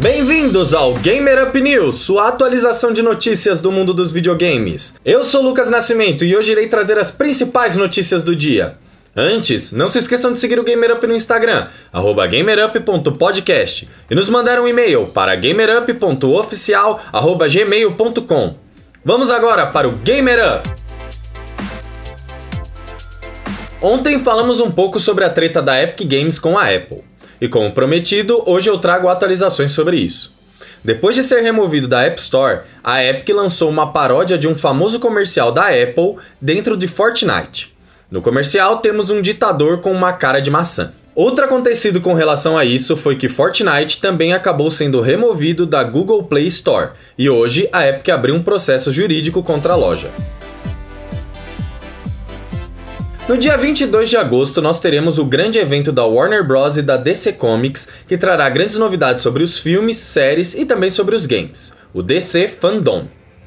Bem-vindos ao Gamer Up News, sua atualização de notícias do mundo dos videogames. Eu sou Lucas Nascimento e hoje irei trazer as principais notícias do dia. Antes, não se esqueçam de seguir o Gamer Up no Instagram, gamerup.podcast, e nos mandar um e-mail para gamerup.oficial.gmail.com. Vamos agora para o Gamer Up! Ontem falamos um pouco sobre a treta da Epic Games com a Apple. E como prometido, hoje eu trago atualizações sobre isso. Depois de ser removido da App Store, a Epic lançou uma paródia de um famoso comercial da Apple dentro de Fortnite. No comercial temos um ditador com uma cara de maçã. Outro acontecido com relação a isso foi que Fortnite também acabou sendo removido da Google Play Store, e hoje a Epic abriu um processo jurídico contra a loja. No dia 22 de agosto, nós teremos o grande evento da Warner Bros. e da DC Comics, que trará grandes novidades sobre os filmes, séries e também sobre os games, o DC Fandom.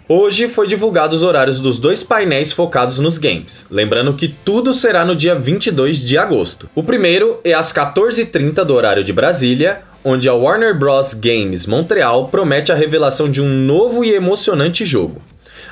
Hoje foi divulgado os horários dos dois painéis focados nos games, lembrando que tudo será no dia 22 de agosto. O primeiro é às 14h30 do horário de Brasília, onde a Warner Bros. Games Montreal promete a revelação de um novo e emocionante jogo.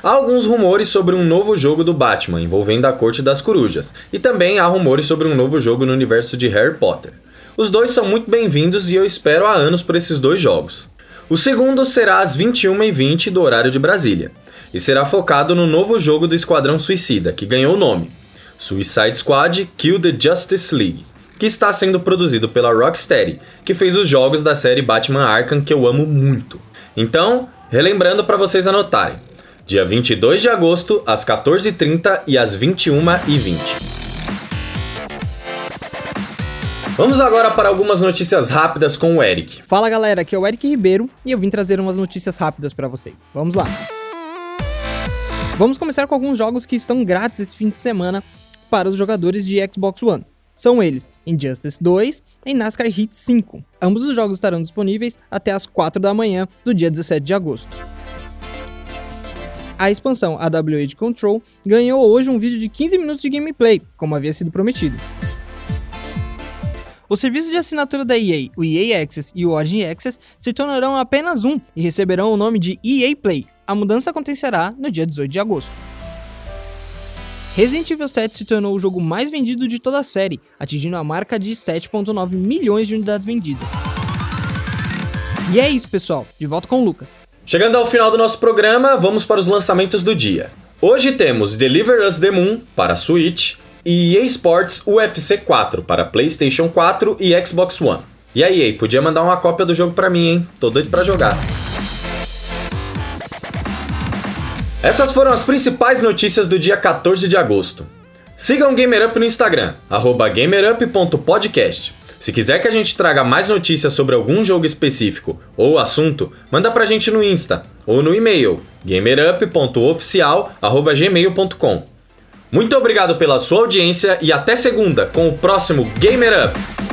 Há alguns rumores sobre um novo jogo do Batman envolvendo a Corte das Corujas, e também há rumores sobre um novo jogo no universo de Harry Potter. Os dois são muito bem-vindos e eu espero há anos por esses dois jogos. O segundo será às 21h20 do horário de Brasília, e será focado no novo jogo do Esquadrão Suicida, que ganhou o nome Suicide Squad Kill the Justice League, que está sendo produzido pela Rocksteady, que fez os jogos da série Batman Arkham que eu amo muito. Então, relembrando para vocês anotarem, dia 22 de agosto, às 14h30 e às 21h20. Vamos agora para algumas notícias rápidas com o Eric. Fala galera, aqui é o Eric Ribeiro e eu vim trazer umas notícias rápidas para vocês. Vamos lá. Vamos começar com alguns jogos que estão grátis esse fim de semana para os jogadores de Xbox One. São eles Injustice 2 e NASCAR Heat 5. Ambos os jogos estarão disponíveis até as 4 da manhã do dia 17 de agosto. A expansão de Control ganhou hoje um vídeo de 15 minutos de gameplay, como havia sido prometido. Os serviços de assinatura da EA, o EA Access e o Origin Access, se tornarão apenas um e receberão o nome de EA Play. A mudança acontecerá no dia 18 de agosto. Resident Evil 7 se tornou o jogo mais vendido de toda a série, atingindo a marca de 7.9 milhões de unidades vendidas. E é isso, pessoal. De volta com o Lucas. Chegando ao final do nosso programa, vamos para os lançamentos do dia. Hoje temos Deliver Us the Moon para Switch e EA Sports UFC 4 para PlayStation 4 e Xbox One. E aí, EA, podia mandar uma cópia do jogo para mim, hein? Tô doido para jogar. Essas foram as principais notícias do dia 14 de agosto. Sigam o GamerUp no Instagram, gamerup.podcast. Se quiser que a gente traga mais notícias sobre algum jogo específico ou assunto, manda pra gente no Insta ou no e-mail gamerup.oficial@gmail.com. Muito obrigado pela sua audiência e até segunda com o próximo Gamer Up.